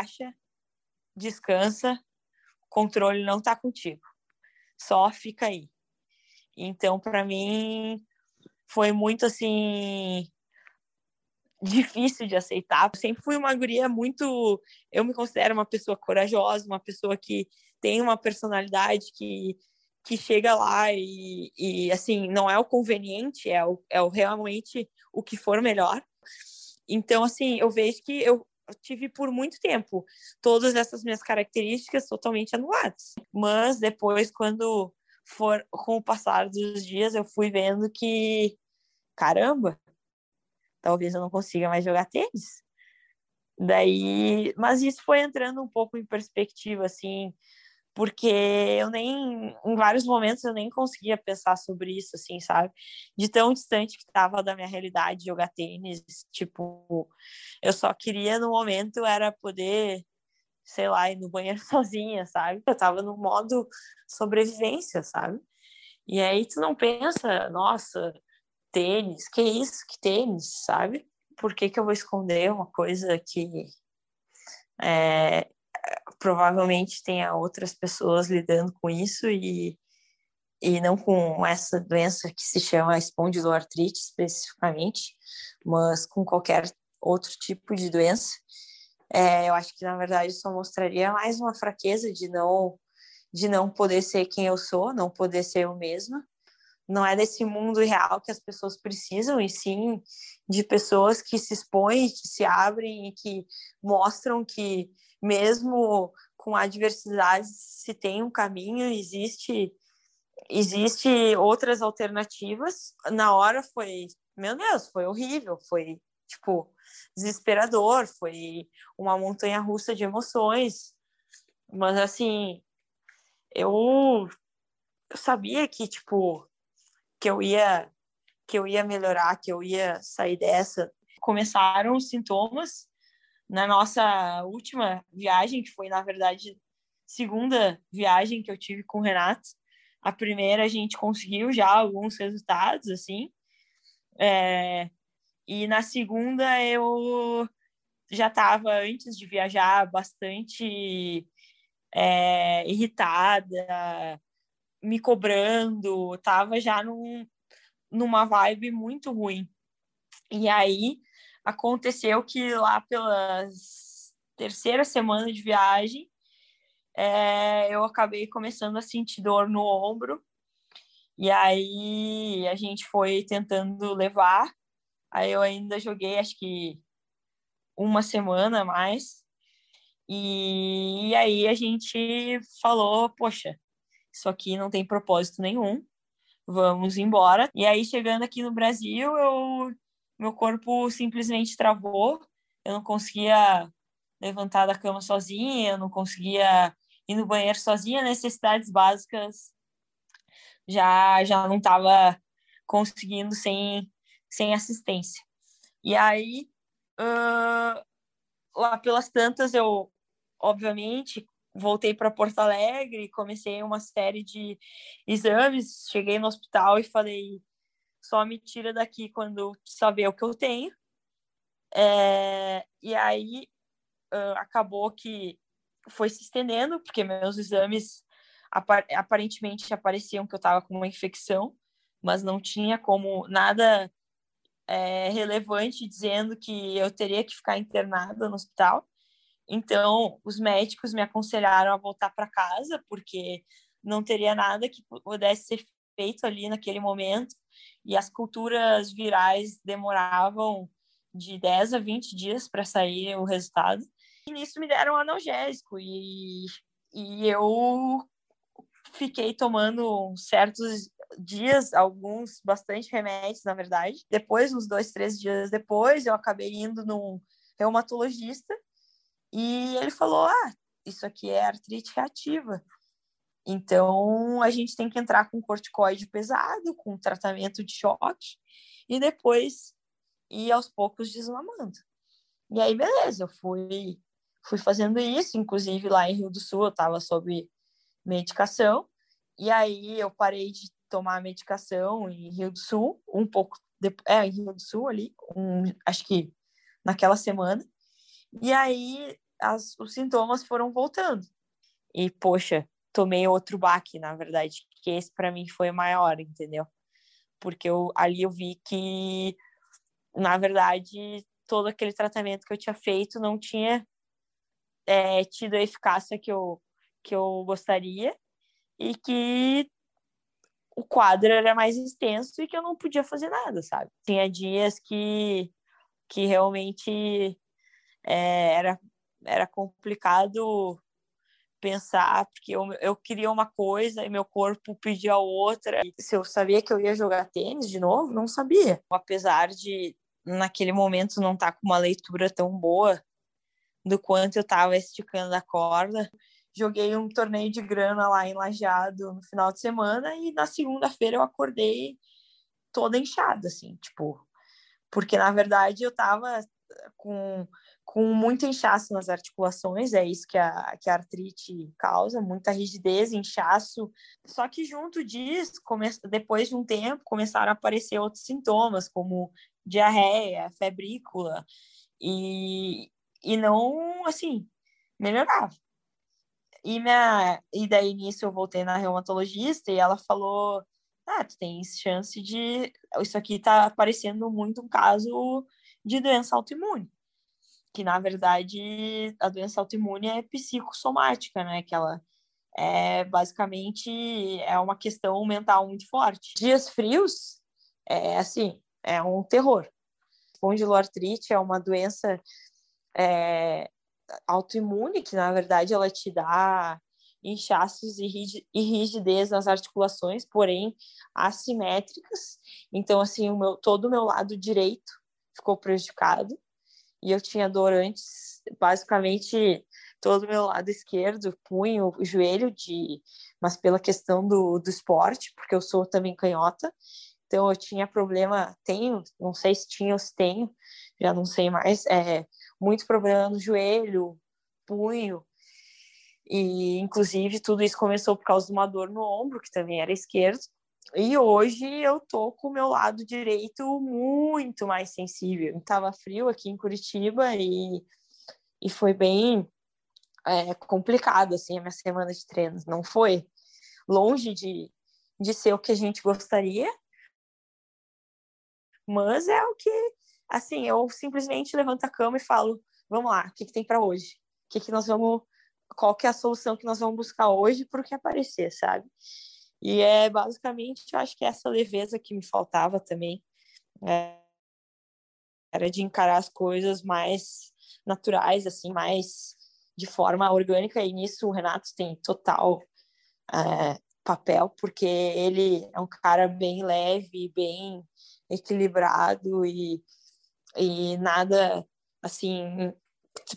relaxa, descansa, o controle não tá contigo. Só fica aí. Então, para mim, foi muito assim difícil de aceitar. Eu sempre fui uma guria muito, eu me considero uma pessoa corajosa, uma pessoa que tem uma personalidade que que chega lá e, e assim não é o conveniente, é o, é o realmente o que for melhor. Então assim eu vejo que eu tive por muito tempo todas essas minhas características totalmente anuladas. Mas depois quando for com o passar dos dias eu fui vendo que caramba, talvez eu não consiga mais jogar tênis. Daí, mas isso foi entrando um pouco em perspectiva, assim, porque eu nem, em vários momentos, eu nem conseguia pensar sobre isso, assim, sabe? De tão distante que estava da minha realidade jogar tênis, tipo, eu só queria no momento era poder, sei lá, ir no banheiro sozinha, sabe? Eu tava no modo sobrevivência, sabe? E aí tu não pensa, nossa, tênis, que isso, que tênis, sabe? Por que, que eu vou esconder uma coisa que é, provavelmente tenha outras pessoas lidando com isso e, e não com essa doença que se chama espondiloartrite especificamente, mas com qualquer outro tipo de doença. É, eu acho que na verdade só mostraria mais uma fraqueza de não de não poder ser quem eu sou, não poder ser eu mesma não é desse mundo real que as pessoas precisam, e sim de pessoas que se expõem, que se abrem e que mostram que, mesmo com adversidades, se tem um caminho, existe existe outras alternativas. Na hora foi, meu Deus, foi horrível, foi tipo desesperador, foi uma montanha russa de emoções. Mas assim, eu, eu sabia que tipo que eu ia que eu ia melhorar, que eu ia sair dessa. Começaram os sintomas na nossa última viagem, que foi na verdade segunda viagem que eu tive com o Renato. A primeira a gente conseguiu já alguns resultados assim. É... e na segunda eu já estava antes de viajar bastante é, irritada, me cobrando, tava já num, numa vibe muito ruim. E aí aconteceu que lá pela terceira semana de viagem, é, eu acabei começando a sentir dor no ombro. E aí a gente foi tentando levar. Aí eu ainda joguei, acho que uma semana mais. E aí a gente falou, poxa, isso aqui não tem propósito nenhum, vamos embora. E aí, chegando aqui no Brasil, eu, meu corpo simplesmente travou, eu não conseguia levantar da cama sozinha, eu não conseguia ir no banheiro sozinha, necessidades básicas já já não estava conseguindo sem, sem assistência. E aí, uh, lá pelas tantas, eu, obviamente, voltei para Porto Alegre, comecei uma série de exames, cheguei no hospital e falei, só me tira daqui quando saber o que eu tenho. É, e aí uh, acabou que foi se estendendo, porque meus exames aparentemente apareciam que eu estava com uma infecção, mas não tinha como nada é, relevante dizendo que eu teria que ficar internada no hospital. Então, os médicos me aconselharam a voltar para casa, porque não teria nada que pudesse ser feito ali naquele momento, e as culturas virais demoravam de 10 a 20 dias para sair o resultado. E nisso me deram analgésico, e, e eu fiquei tomando certos dias, alguns, bastante remédios, na verdade. Depois, uns dois, três dias depois, eu acabei indo num reumatologista e ele falou: ah, isso aqui é artrite reativa. Então, a gente tem que entrar com corticoide pesado, com tratamento de choque, e depois ir aos poucos deslamando. E aí, beleza, eu fui, fui fazendo isso, inclusive lá em Rio do Sul eu estava sob medicação, e aí eu parei de tomar medicação em Rio do Sul, um pouco, de, é, em Rio do Sul ali, um, acho que naquela semana, e aí as, os sintomas foram voltando. E, poxa, tomei outro baque, na verdade, que esse para mim foi o maior, entendeu? Porque eu, ali eu vi que, na verdade, todo aquele tratamento que eu tinha feito não tinha é, tido a eficácia que eu, que eu gostaria e que o quadro era mais extenso e que eu não podia fazer nada, sabe? Tinha dias que, que realmente é, era, era complicado pensar, porque eu, eu queria uma coisa e meu corpo pedia outra. E se eu sabia que eu ia jogar tênis de novo, não sabia. Apesar de, naquele momento, não estar tá com uma leitura tão boa do quanto eu estava esticando a corda, joguei um torneio de grana lá em Lajeado no final de semana e na segunda-feira eu acordei toda inchada, assim, tipo, porque na verdade eu tava com, com muito inchaço nas articulações, é isso que a, que a artrite causa, muita rigidez, inchaço. Só que junto disso, come, depois de um tempo, começaram a aparecer outros sintomas, como diarreia, febrícula, e, e não, assim, melhorava. E, minha, e daí nisso eu voltei na reumatologista e ela falou: Ah, tu tens chance de. Isso aqui tá parecendo muito um caso de doença autoimune. Que na verdade a doença autoimune é psicossomática, né? Que ela é basicamente é uma questão mental muito forte. Dias frios é assim, é um terror. Espondiloartrite é uma doença é, autoimune, que na verdade ela te dá inchaços e rigidez nas articulações, porém assimétricas. Então, assim, o meu, todo o meu lado direito ficou prejudicado e eu tinha dor antes, basicamente todo o meu lado esquerdo, punho, joelho, de, mas pela questão do, do esporte, porque eu sou também canhota, então eu tinha problema, tenho, não sei se tinha ou se tenho, já não sei mais, é, muito problema no joelho, punho. E, inclusive, tudo isso começou por causa de uma dor no ombro, que também era esquerdo. E hoje eu tô com o meu lado direito muito mais sensível. Tava frio aqui em Curitiba e, e foi bem é, complicado, assim, a minha semana de treinos. Não foi longe de, de ser o que a gente gostaria, mas é o que assim, eu simplesmente levanto a cama e falo, vamos lá, o que, que tem para hoje? O que, que nós vamos, qual que é a solução que nós vamos buscar hoje para o que aparecer, sabe? E é basicamente, eu acho que essa leveza que me faltava também, é, era de encarar as coisas mais naturais, assim, mais de forma orgânica, e nisso o Renato tem total é, papel, porque ele é um cara bem leve, bem equilibrado e e nada assim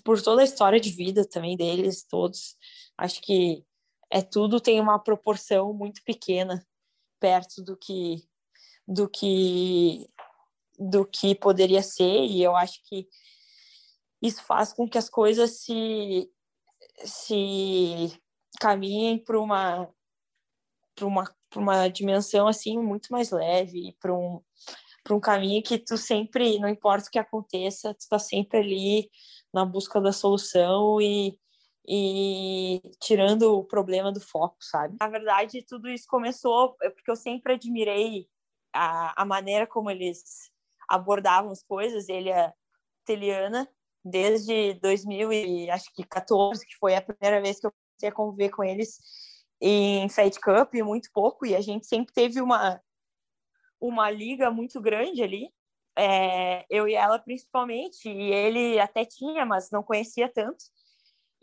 por toda a história de vida também deles todos acho que é tudo tem uma proporção muito pequena perto do que do que do que poderia ser e eu acho que isso faz com que as coisas se se caminhem para uma para uma para uma dimensão assim muito mais leve para um para um caminho que tu sempre, não importa o que aconteça, tu está sempre ali na busca da solução e, e tirando o problema do foco, sabe? Na verdade, tudo isso começou é porque eu sempre admirei a, a maneira como eles abordavam as coisas. Ele é Teliana desde 2014, que foi a primeira vez que eu comecei a conviver com eles em Fed Cup, muito pouco, e a gente sempre teve uma uma liga muito grande ali, é, eu e ela principalmente, e ele até tinha, mas não conhecia tanto.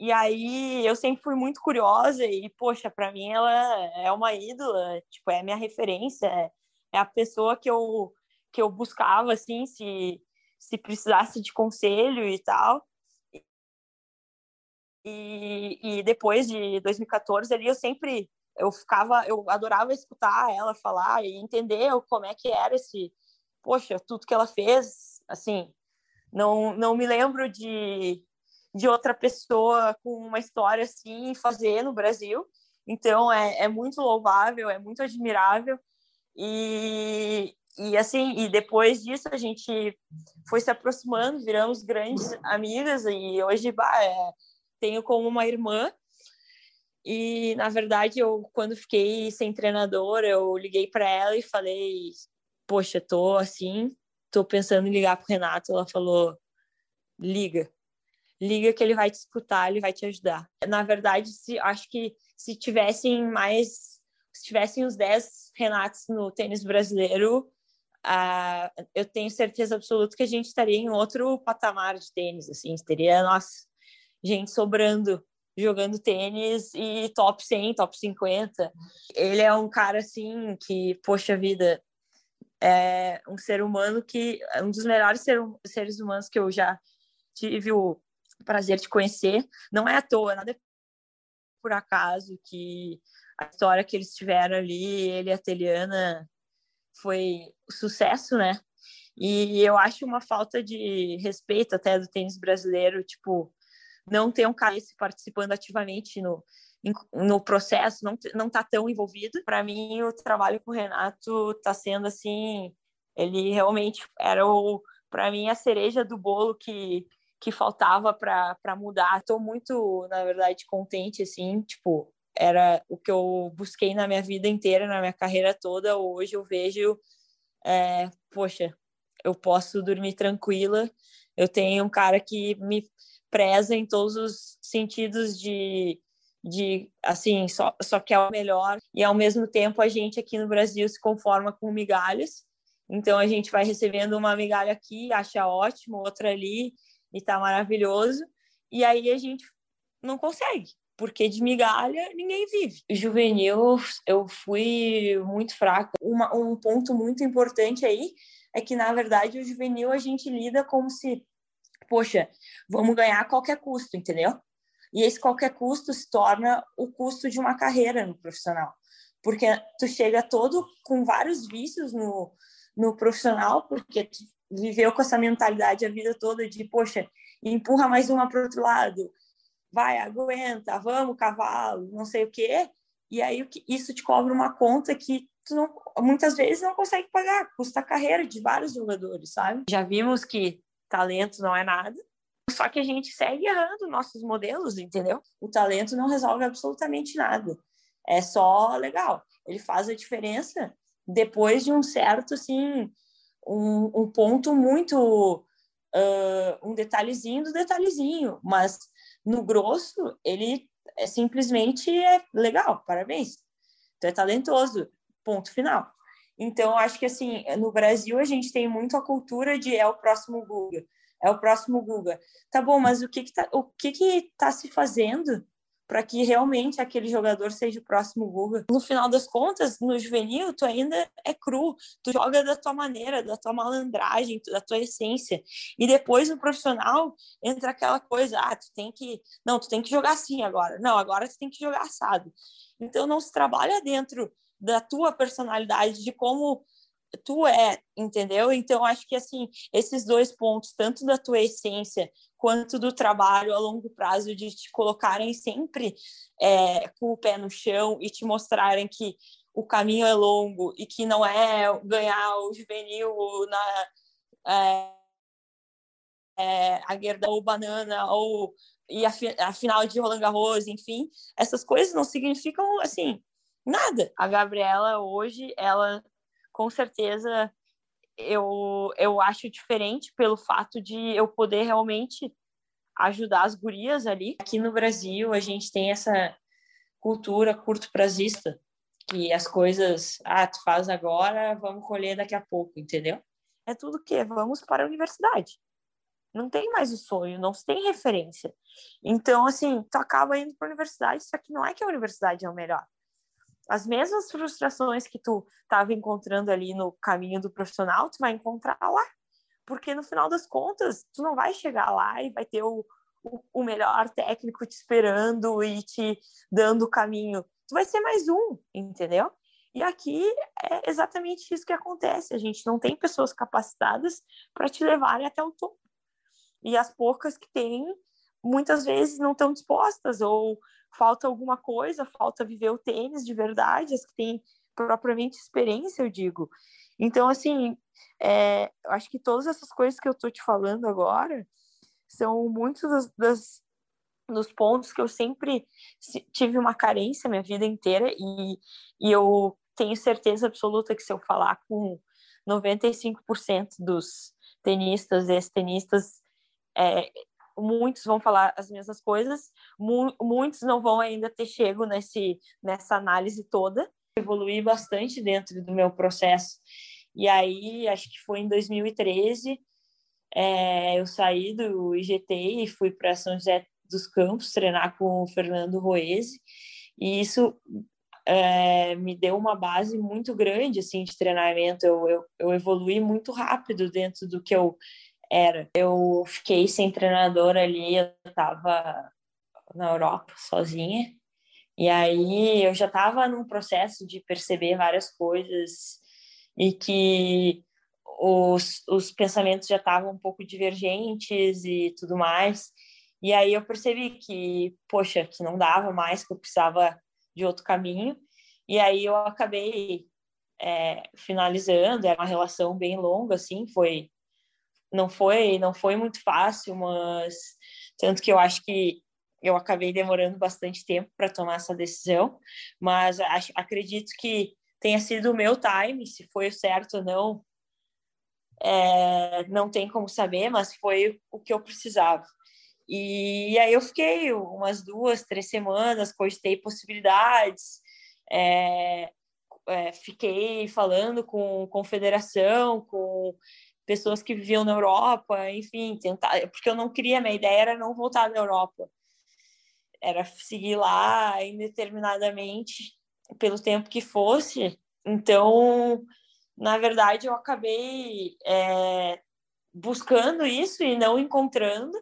E aí eu sempre fui muito curiosa e, poxa, para mim ela é uma ídola, tipo, é minha referência, é, é a pessoa que eu, que eu buscava, assim, se, se precisasse de conselho e tal. E, e depois de 2014 ali eu sempre eu ficava, eu adorava escutar ela falar e entender como é que era esse, poxa, tudo que ela fez, assim, não, não me lembro de, de outra pessoa com uma história assim fazer no Brasil. Então é, é muito louvável, é muito admirável e, e assim, e depois disso a gente foi se aproximando, viramos grandes amigas e hoje bah, é, tenho como uma irmã. E, na verdade, eu, quando fiquei sem treinador, eu liguei para ela e falei: Poxa, tô assim, tô pensando em ligar pro Renato. Ela falou: Liga, liga que ele vai te escutar, ele vai te ajudar. Na verdade, se, acho que se tivessem mais, se tivessem os 10 Renatos no tênis brasileiro, uh, eu tenho certeza absoluta que a gente estaria em outro patamar de tênis, assim, teria, nossa, gente sobrando jogando tênis e top 100, top 50. Ele é um cara assim que, poxa vida, é um ser humano que é um dos melhores ser, seres humanos que eu já tive o prazer de conhecer. Não é à toa, nada é por acaso que a história que eles tiveram ali, ele e a Teliana, foi sucesso, né? E eu acho uma falta de respeito até do tênis brasileiro, tipo, não ter um cara participando ativamente no, no processo, não, não tá tão envolvido. Para mim, o trabalho com o Renato tá sendo assim, ele realmente era o, para mim, a cereja do bolo que, que faltava para mudar. Estou muito, na verdade, contente, assim, tipo, era o que eu busquei na minha vida inteira, na minha carreira toda. Hoje eu vejo, é, poxa, eu posso dormir tranquila. Eu tenho um cara que me preza em todos os sentidos de, de assim, só, só quer o melhor. E ao mesmo tempo a gente aqui no Brasil se conforma com migalhas. Então a gente vai recebendo uma migalha aqui, acha ótimo, outra ali, e tá maravilhoso. E aí a gente não consegue, porque de migalha ninguém vive. Juvenil, eu fui muito fraca. Uma, um ponto muito importante aí é que, na verdade, o juvenil a gente lida como se poxa, vamos ganhar a qualquer custo, entendeu? E esse qualquer custo se torna o custo de uma carreira no profissional. Porque tu chega todo com vários vícios no, no profissional, porque tu viveu com essa mentalidade a vida toda de, poxa, empurra mais uma para o outro lado, vai, aguenta, vamos, cavalo, não sei o quê. E aí isso te cobra uma conta que tu não, muitas vezes não consegue pagar, custa a carreira de vários jogadores, sabe? Já vimos que talento não é nada. Só que a gente segue errando nossos modelos, entendeu? O talento não resolve absolutamente nada. É só legal. Ele faz a diferença depois de um certo, assim, um, um ponto muito. Uh, um detalhezinho do detalhezinho. Mas no grosso, ele é simplesmente é legal, parabéns. Tu é talentoso, ponto final. Então, acho que assim, no Brasil a gente tem muito a cultura de é o próximo Guga, é o próximo Guga. Tá bom, mas o que que tá, o que que tá se fazendo para que realmente aquele jogador seja o próximo Guga? No final das contas, no juvenil, tu ainda é cru, tu joga da tua maneira, da tua malandragem, da tua essência. E depois no profissional entra aquela coisa, ah, tu tem que, não, tu tem que jogar assim agora. Não, agora tu tem que jogar assado. Então não se trabalha dentro da tua personalidade, de como tu é, entendeu? Então acho que assim, esses dois pontos, tanto da tua essência quanto do trabalho a longo prazo de te colocarem sempre é, com o pé no chão e te mostrarem que o caminho é longo e que não é ganhar o juvenil na é, é, a guerra ou banana ou e a, a final de Roland Garros, enfim, essas coisas não significam assim Nada. A Gabriela hoje, ela com certeza eu, eu acho diferente pelo fato de eu poder realmente ajudar as gurias ali. Aqui no Brasil, a gente tem essa cultura curto prazista, que as coisas, ah, tu faz agora, vamos colher daqui a pouco, entendeu? É tudo que vamos para a universidade. Não tem mais o sonho, não tem referência. Então, assim, tu acaba indo para a universidade, só que não é que a universidade é o melhor as mesmas frustrações que tu estava encontrando ali no caminho do profissional, tu vai encontrar lá. Porque no final das contas, tu não vai chegar lá e vai ter o, o, o melhor técnico te esperando e te dando o caminho. Tu vai ser mais um, entendeu? E aqui é exatamente isso que acontece. A gente não tem pessoas capacitadas para te levarem até o topo. E as poucas que tem, muitas vezes não estão dispostas ou falta alguma coisa, falta viver o tênis de verdade, as que têm propriamente experiência, eu digo. Então, assim, é, acho que todas essas coisas que eu estou te falando agora são muitas das, das, nos pontos que eu sempre tive uma carência minha vida inteira e, e eu tenho certeza absoluta que se eu falar com 95% dos tenistas, ex-tenistas, é, muitos vão falar as mesmas coisas, mu muitos não vão ainda ter chego nesse, nessa análise toda. Evoluí bastante dentro do meu processo. E aí, acho que foi em 2013, é, eu saí do IGT e fui para São José dos Campos treinar com o Fernando Roese. E isso é, me deu uma base muito grande assim de treinamento. Eu, eu, eu evolui muito rápido dentro do que eu era. Eu fiquei sem treinador ali, eu estava na Europa sozinha. E aí eu já estava num processo de perceber várias coisas e que os, os pensamentos já estavam um pouco divergentes e tudo mais. E aí eu percebi que, poxa, que não dava mais, que eu precisava de outro caminho. E aí eu acabei é, finalizando, era uma relação bem longa, assim, foi não foi não foi muito fácil, mas tanto que eu acho que eu acabei demorando bastante tempo para tomar essa decisão, mas acho, acredito que tenha sido o meu time, se foi o certo ou não, é, não tem como saber, mas foi o que eu precisava. E, aí eu fiquei umas duas, três semanas, cogitei possibilidades, é, é, fiquei falando com confederação, com pessoas que viviam na Europa, enfim, tentar, porque eu não queria, minha ideia era não voltar da Europa, era seguir lá indeterminadamente pelo tempo que fosse. Então, na verdade, eu acabei é, buscando isso e não encontrando.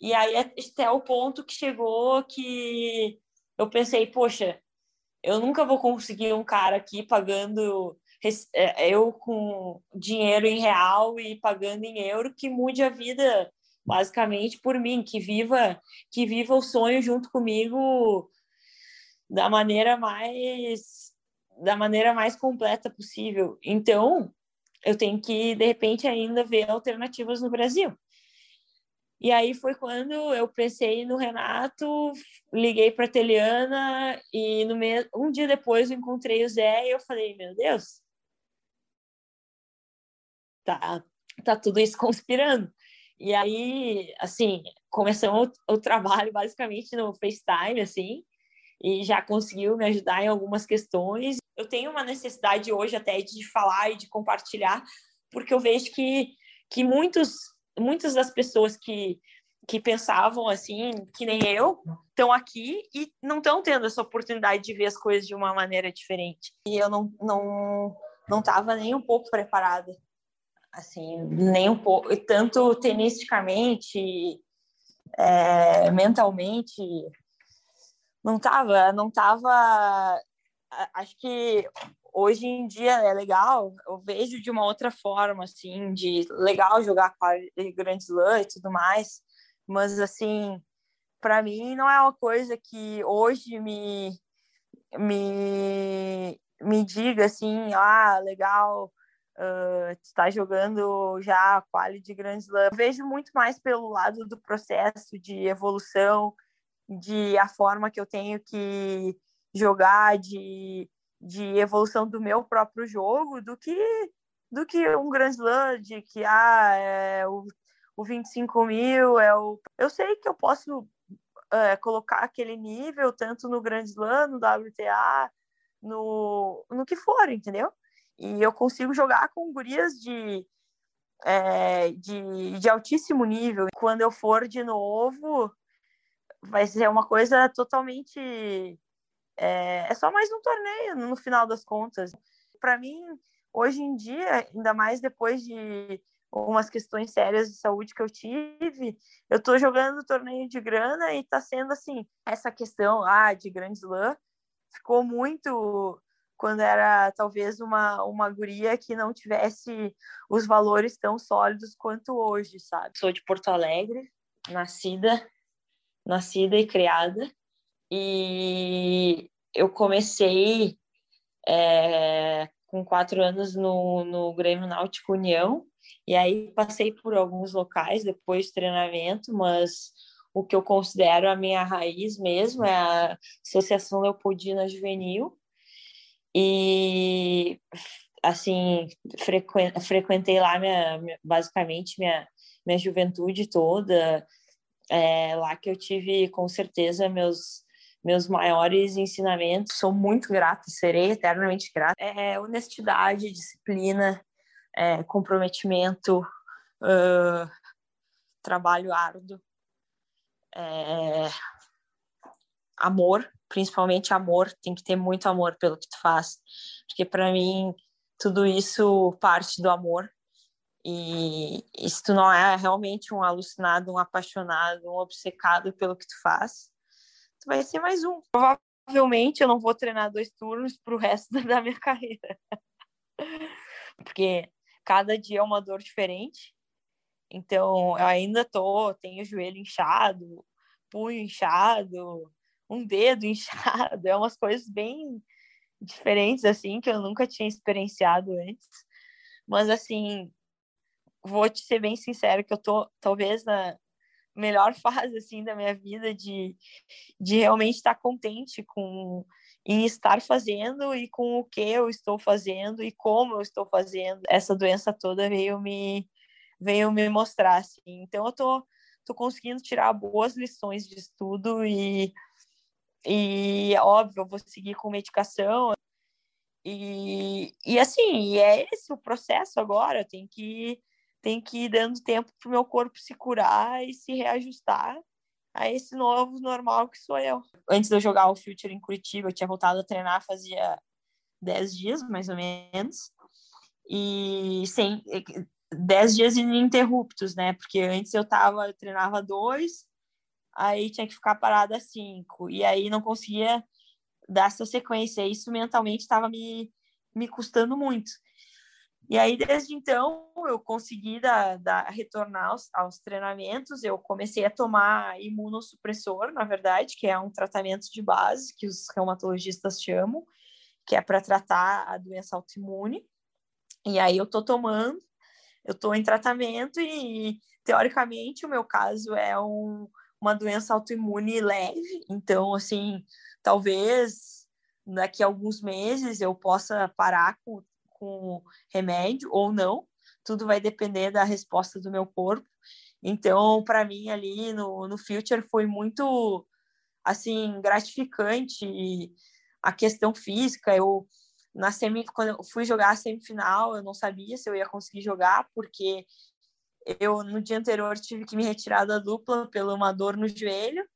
E aí até o ponto que chegou que eu pensei, poxa, eu nunca vou conseguir um cara aqui pagando é, eu com dinheiro em real e pagando em euro que mude a vida basicamente por mim, que viva que viva o sonho junto comigo da maneira mais da maneira mais completa possível. Então, eu tenho que de repente ainda ver alternativas no Brasil. E aí foi quando eu pensei no Renato, liguei para a Teliana e no me... um dia depois eu encontrei o Zé e eu falei, meu Deus, tá, tá tudo isso conspirando. E aí, assim, começamos o, o trabalho basicamente no FaceTime, assim, e já conseguiu me ajudar em algumas questões. Eu tenho uma necessidade hoje até de falar e de compartilhar, porque eu vejo que, que muitos muitas das pessoas que, que pensavam assim, que nem eu, estão aqui e não estão tendo essa oportunidade de ver as coisas de uma maneira diferente. E eu não não não estava nem um pouco preparada, assim, nem um pouco, tanto tenisticamente, é, mentalmente, não estava, não estava. Acho que hoje em dia é legal, eu vejo de uma outra forma, assim, de legal jogar Grand Slam e tudo mais, mas, assim, para mim não é uma coisa que hoje me, me, me diga, assim, ah, legal, uh, está jogando já a quali de Grand Slam. Eu vejo muito mais pelo lado do processo de evolução, de a forma que eu tenho que jogar, de de evolução do meu próprio jogo do que do que um Grand Slam de que ah, é o, o 25 mil é o eu sei que eu posso é, colocar aquele nível tanto no Grand Slam no WTA no, no que for entendeu e eu consigo jogar com gurias de é, de, de altíssimo nível quando eu for de novo vai ser uma coisa totalmente é, é só mais um torneio, no final das contas. Para mim, hoje em dia, ainda mais depois de umas questões sérias de saúde que eu tive, eu tô jogando torneio de grana e tá sendo assim, essa questão ah, de grande slam ficou muito quando era talvez uma, uma guria que não tivesse os valores tão sólidos quanto hoje, sabe? Sou de Porto Alegre, nascida, nascida e criada, e eu comecei é, com quatro anos no, no Grêmio Náutico União, e aí passei por alguns locais depois de treinamento, mas o que eu considero a minha raiz mesmo, é a Associação Leopoldina Juvenil. E, assim, frequentei lá minha, basicamente minha, minha juventude toda. É lá que eu tive, com certeza, meus, meus maiores ensinamentos. Sou muito grata, serei eternamente grata. É honestidade, disciplina, é, comprometimento, uh, trabalho árduo, é, amor, principalmente amor, tem que ter muito amor pelo que tu faz, porque para mim tudo isso parte do amor. E, e se tu não é realmente um alucinado, um apaixonado, um obcecado pelo que tu faz, tu vai ser mais um. Provavelmente eu não vou treinar dois turnos pro resto da minha carreira. Porque cada dia é uma dor diferente. Então, eu ainda tô, tenho o joelho inchado, punho inchado, um dedo inchado, é umas coisas bem diferentes assim que eu nunca tinha experienciado antes. Mas assim, vou te ser bem sincero que eu tô talvez na melhor fase assim da minha vida de, de realmente estar contente com em estar fazendo e com o que eu estou fazendo e como eu estou fazendo. Essa doença toda veio me veio me mostrar assim. Então eu tô tô conseguindo tirar boas lições de estudo e e óbvio, eu vou seguir com medicação. E, e assim, é esse o processo agora, tem que tem que ir dando tempo para o meu corpo se curar e se reajustar a esse novo normal que sou eu. Antes de eu jogar o Future em Curitiba, eu tinha voltado a treinar fazia 10 dias, mais ou menos. E sem 10 dias ininterruptos, né? Porque antes eu tava, eu treinava dois, aí tinha que ficar parada cinco, e aí não conseguia dar essa sequência. Isso mentalmente estava me, me custando muito. E aí, desde então, eu consegui dar, dar, retornar aos, aos, treinamentos. Eu comecei a tomar imunossupressor, na verdade, que é um tratamento de base que os reumatologistas chamam, que é para tratar a doença autoimune. E aí, eu estou tomando, eu estou em tratamento e, teoricamente, o meu caso é um, uma doença autoimune leve. Então, assim, talvez daqui a alguns meses eu possa parar com com remédio ou não, tudo vai depender da resposta do meu corpo. Então, para mim, ali no, no Future foi muito, assim, gratificante a questão física. Eu, na semi, quando eu fui jogar a semifinal, eu não sabia se eu ia conseguir jogar, porque eu, no dia anterior, tive que me retirar da dupla pela uma dor no joelho.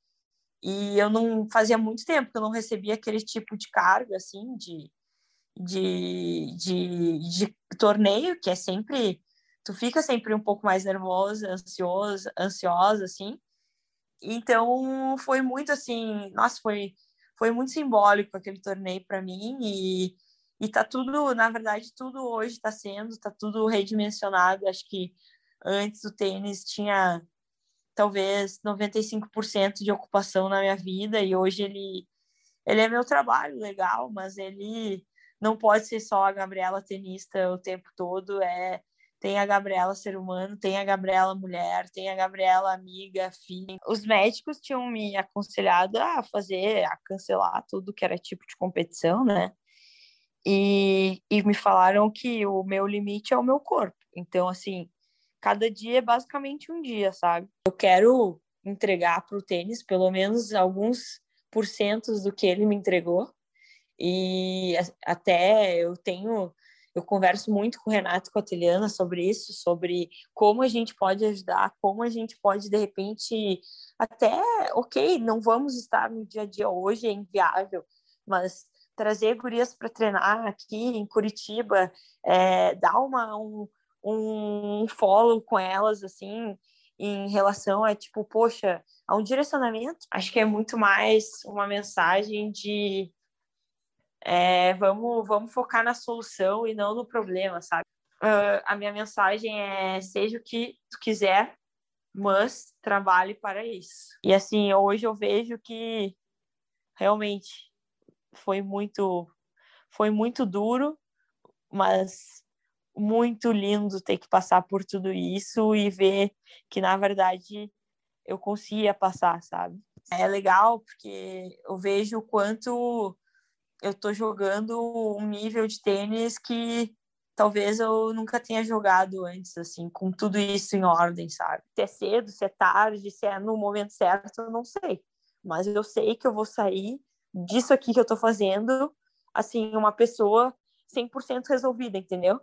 E eu não fazia muito tempo que eu não recebia aquele tipo de carga, assim, de de, de, de torneio, que é sempre. Tu fica sempre um pouco mais nervosa, ansiosa, ansiosa, assim. Então, foi muito assim. Nossa, foi, foi muito simbólico aquele torneio para mim. E, e tá tudo, na verdade, tudo hoje está sendo, tá tudo redimensionado. Acho que antes o tênis tinha talvez 95% de ocupação na minha vida e hoje ele ele é meu trabalho legal, mas ele não pode ser só a Gabriela tenista o tempo todo, é tem a Gabriela ser humano, tem a Gabriela mulher, tem a Gabriela amiga, filha. Os médicos tinham me aconselhado a fazer, a cancelar tudo que era tipo de competição, né? E, e me falaram que o meu limite é o meu corpo. Então, assim, cada dia é basicamente um dia, sabe? Eu quero entregar para o tênis pelo menos alguns porcentos do que ele me entregou e até eu tenho, eu converso muito com o Renato Coteliana sobre isso, sobre como a gente pode ajudar, como a gente pode, de repente, até, ok, não vamos estar no dia a dia hoje, é inviável, mas trazer gurias para treinar aqui em Curitiba, é, dar uma, um, um follow com elas, assim, em relação a, tipo, poxa, a um direcionamento. Acho que é muito mais uma mensagem de é, vamos, vamos focar na solução e não no problema, sabe? Uh, a minha mensagem é: seja o que tu quiser, mas trabalhe para isso. E assim, hoje eu vejo que realmente foi muito, foi muito duro, mas muito lindo ter que passar por tudo isso e ver que na verdade eu conseguia passar, sabe? É legal porque eu vejo o quanto eu tô jogando um nível de tênis que talvez eu nunca tenha jogado antes, assim, com tudo isso em ordem, sabe? Se é cedo, se é tarde, se é no momento certo, eu não sei. Mas eu sei que eu vou sair disso aqui que eu tô fazendo, assim, uma pessoa 100% resolvida, entendeu?